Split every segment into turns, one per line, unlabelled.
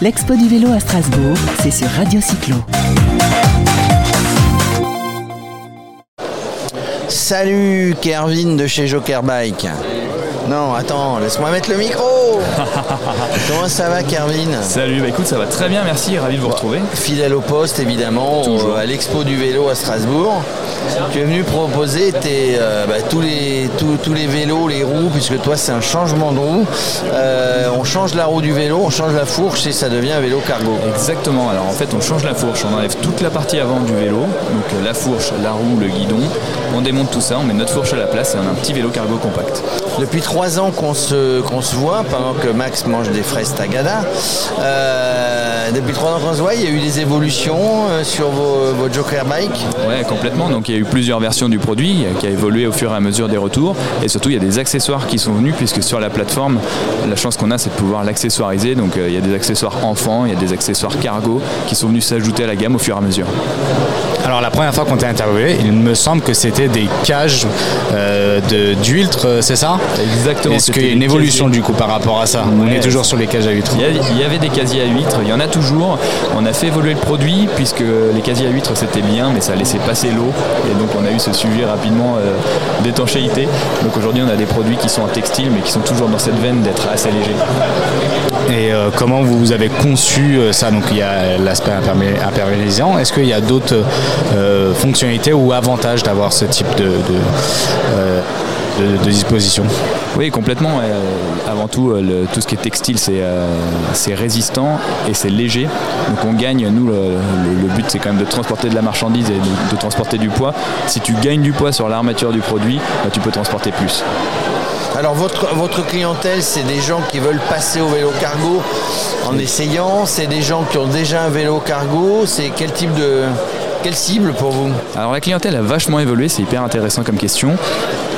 L'expo du vélo à Strasbourg, c'est sur Radio Cyclo.
Salut Kervin de chez Joker Bike. Non, attends, laisse-moi mettre le micro. Comment ça va, Kervin?
Salut, bah écoute, ça va très bien, merci, ravi de vous retrouver.
Fidèle au poste, évidemment,
Toujours.
au- à l'expo du vélo à Strasbourg. Tu es venu proposer tes, euh, bah, tous, les, tous, tous les vélos, les roues, puisque toi, c'est un changement de roue. Euh, on change la roue du vélo, on change la fourche et ça devient un vélo cargo.
Exactement, alors en fait on change la fourche, on enlève toute la partie avant du vélo, donc la fourche, la roue, le guidon, on démonte tout ça, on met notre fourche à la place et on a un petit vélo cargo compact.
Depuis trois ans qu'on se, qu'on se voit, pendant que Max mange des fraises Tagada, euh, depuis trois ans qu'on se voit, il y a eu des évolutions euh, sur vos, Joker Bike.
Ouais, complètement, donc il y a eu plusieurs versions du produit euh, qui a évolué au fur et à mesure des retours et surtout il y a des accessoires qui sont venus puisque sur la plateforme, la chance qu'on a c'est de pouvoir l'accessoiriser, donc euh, il y a des accessoires enfants, il y a des accessoires cargo qui sont venus s'ajouter à la gamme au fur et à mesure.
Alors la première fois qu'on t'a interviewé, il me semble que c'était des cages euh, de- d'huîtres, euh, c'est ça?
Exactement,
Est-ce qu'il y a une évolution
casiers.
du coup par rapport à ça? On est toujours sur les cages à huîtres.
Il y, a- il y avait des casiers à huîtres, il y en a toujours. On a fait évoluer le produit puisque les casiers à huîtres c'était bien, mais ça laissait passer l'eau. Et donc on a eu ce sujet rapidement euh, d'étanchéité. Donc aujourd'hui on a des produits qui sont en textile mais qui sont toujours dans cette veine d'être assez légers.
Et euh, comment vous avez conçu euh, ça? Donc il y a l'aspect impermé- imperméabilisant. Est-ce qu'il y a d'autres euh, fonctionnalités ou avantages d'avoir ce type de, disposition?
Oui complètement. Avant tout, tout ce qui est textile c'est résistant et c'est léger. Donc on gagne, nous le, but c'est quand même de transporter de la marchandise et de, de transporter du poids. Si tu gagnes du poids sur l'armature du produit, bah, tu peux transporter plus.
Alors votre, votre clientèle, c'est des gens qui veulent passer au vélo cargo en essayant, c'est des gens qui ont déjà un vélo cargo, c'est quel type de... Quelle cible pour vous?
Alors la clientèle a vachement évolué, c'est hyper intéressant comme question.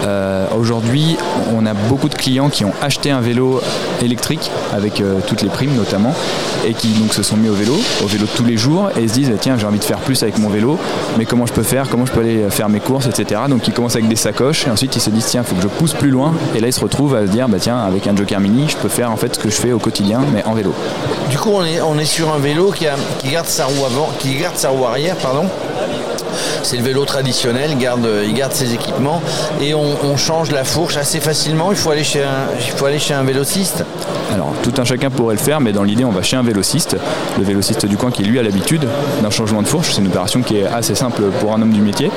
Euh, Aujourd'hui, on a beaucoup de clients qui ont acheté un vélo électrique avec euh, toutes les primes notamment et qui donc se sont mis au vélo, au vélo tous les jours et se disent tiens j'ai envie de faire plus avec mon vélo, mais comment je peux faire, comment je peux aller faire mes courses, etc. Donc ils commencent avec des sacoches et ensuite ils se disent tiens faut que je pousse plus loin et là ils se retrouvent à se dire bah tiens avec un Joker Mini je peux faire en fait ce que je fais au quotidien mais en vélo.
Du coup, on est, sur un vélo qui, qui garde sa roue avant, qui garde sa roue arrière, pardon. C'est le vélo traditionnel, il garde, il garde ses équipements et on, on change la fourche assez facilement. Il faut aller chez un, il faut aller chez un vélociste.
Alors tout un chacun pourrait le faire, mais dans l'idée on va chez un vélociste, le vélociste du coin qui lui a l'habitude d'un changement de fourche. C'est une opération qui est assez simple pour un homme du métier.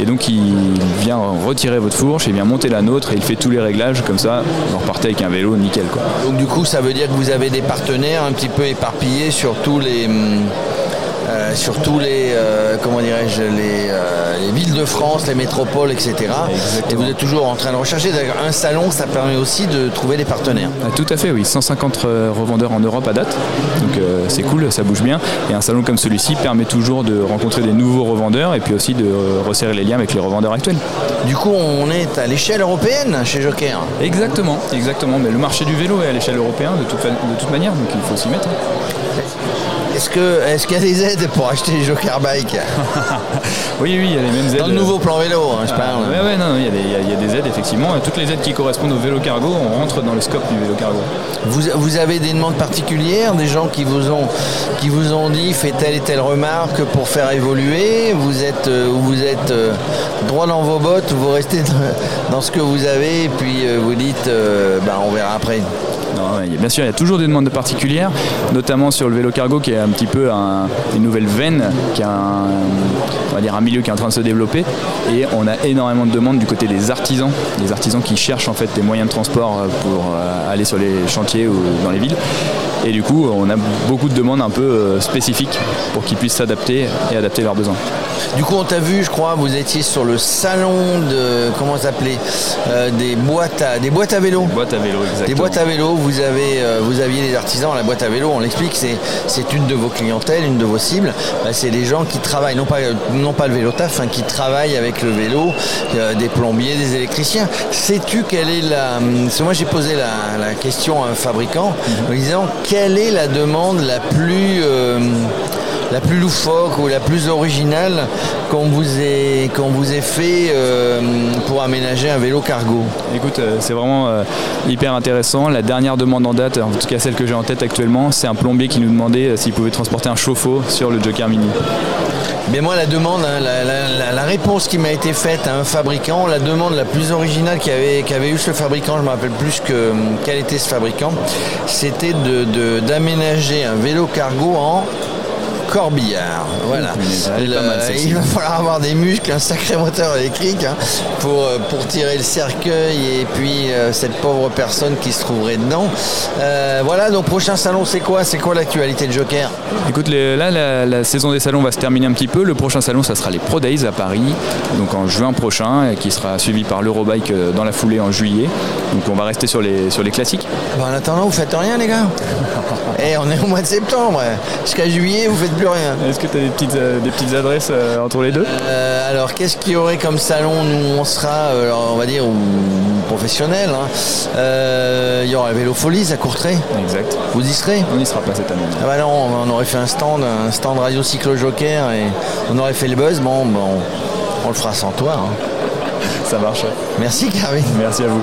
Et donc il vient retirer votre fourche, il vient monter la nôtre et il fait tous les réglages comme ça, vous repartez avec un vélo nickel quoi.
Donc du coup, ça veut dire que vous avez des partenaires un petit peu éparpillés sur tous les, hum, euh, sur tous les, euh, comment dirais-je, les, euh, les villes de France, les métropoles, etc. Et vous êtes toujours en train de rechercher. D'ailleurs, un salon, ça permet aussi de trouver des partenaires.
Ah, tout à fait, oui, 150 euh, revendeurs en Europe à date, donc c'est cool, ça bouge bien. Et un salon comme celui-ci permet toujours de rencontrer des nouveaux revendeurs et puis aussi de resserrer les liens avec les revendeurs actuels.
Du coup, on est à l'échelle européenne chez Joker.
Exactement, exactement. Mais le marché du vélo est à l'échelle européenne de toute, fa- de toute manière, donc il faut s'y mettre.
Est-ce que, est-ce qu'il y a des aides pour acheter les Joker Bike
Oui, oui, il y a les mêmes aides.
Dans le nouveau plan vélo, hein, je parle.
Ouais, ouais, non, il y, a des- il y a- des aides effectivement. Toutes les aides qui correspondent au vélo cargo, on rentre dans le scope du vélo cargo.
Vous, vous avez des demandes particulières, des gens qui vous ont, qui vous ont dit fais telle et telle remarque pour faire évoluer. Vous êtes, euh, vous êtes euh, droit dans vos bottes, vous restez dans, ce que vous avez et puis euh, vous dites bah, on verra après.
Non, bien sûr, il y a toujours des demandes particulières, notamment sur le vélo cargo qui est un petit peu un- une nouvelle veine, qui a un, on va dire un milieu qui est en train de se développer. Et on a énormément de demandes du côté des artisans, des artisans qui cherchent en fait des moyens de transport euh, pour euh, aller sur les chantiers ou dans les villes. Et du coup, on a beaucoup de demandes un peu euh, spécifiques pour qu'ils puissent s'adapter et adapter leurs besoins.
Du coup, on t'a vu, je crois, vous étiez sur le salon de comment s'appelait Euh, des boîtes à des boîtes à vélo.
Boîte à vélo, exactement.
Des boîtes à vélo, vous avez, euh, vous aviez des artisans. La boîte à vélo, on l'explique, c'est, une de vos clientèles, une de vos cibles. Bah, c'est des gens qui travaillent, non pas, non pas le vélo taf, hein, qui travaillent avec le vélo, euh, des plombiers, des électriciens. Sais-tu quelle est la. moi, j'ai posé la, la question à un fabricant en disant quelle est la demande la plus. euh, la plus loufoque ou la plus originale qu'on vous ait, qu'on vous ait fait euh, pour aménager un vélo cargo
Écoute, euh, c'est vraiment euh, hyper intéressant. La dernière demande en date, en tout cas celle que j'ai en tête actuellement, c'est un plombier qui nous demandait s'il pouvait transporter un chauffe-eau sur le Joker Mini.
Mais moi, la demande, hein, la, la- la- la réponse qui m'a été faite à un fabricant, la demande la plus originale qu'avait qu'avait eu ce fabricant, je ne me rappelle plus que, quel était ce fabricant, c'était de- de- d'aménager un vélo cargo en corbillard. Voilà. Le-
mal, celle-ci.
il va falloir avoir des muscles, un sacré moteur électrique hein, pour, euh, pour tirer le cercueil et puis euh, cette pauvre personne qui se trouverait dedans. Euh, voilà, donc prochain salon, c'est quoi? C'est quoi l'actualité de Joker?
Écoute, les- là, la, la saison des salons va se terminer un petit peu. Le prochain salon, ça sera les Pro Days à Paris, donc en juin prochain, et qui sera suivi par l'Eurobike euh, dans la foulée en juillet. Donc on va rester sur les, sur les classiques.
Bah, en attendant, vous faites rien, les gars. On est au mois de septembre. Jusqu'à juillet, vous faites plus rien.
Est-ce que tu as des petites, euh, des petites adresses euh, entre les deux?
Euh, alors, qu'est-ce qu'il y aurait comme salon? Nous, on sera, alors, on va dire, ou- professionnel. hein. Il y aura Vélo Folies à Courtrai.
Exact.
Vous y serez?
On n'y sera pas cette année.
Ah bah non, on aurait fait un stand, un stand radio cyclo joker et on aurait fait le buzz. Bon, bon on le fera sans toi. hein.
Ça marche.
Merci, Carvin.
Merci à vous.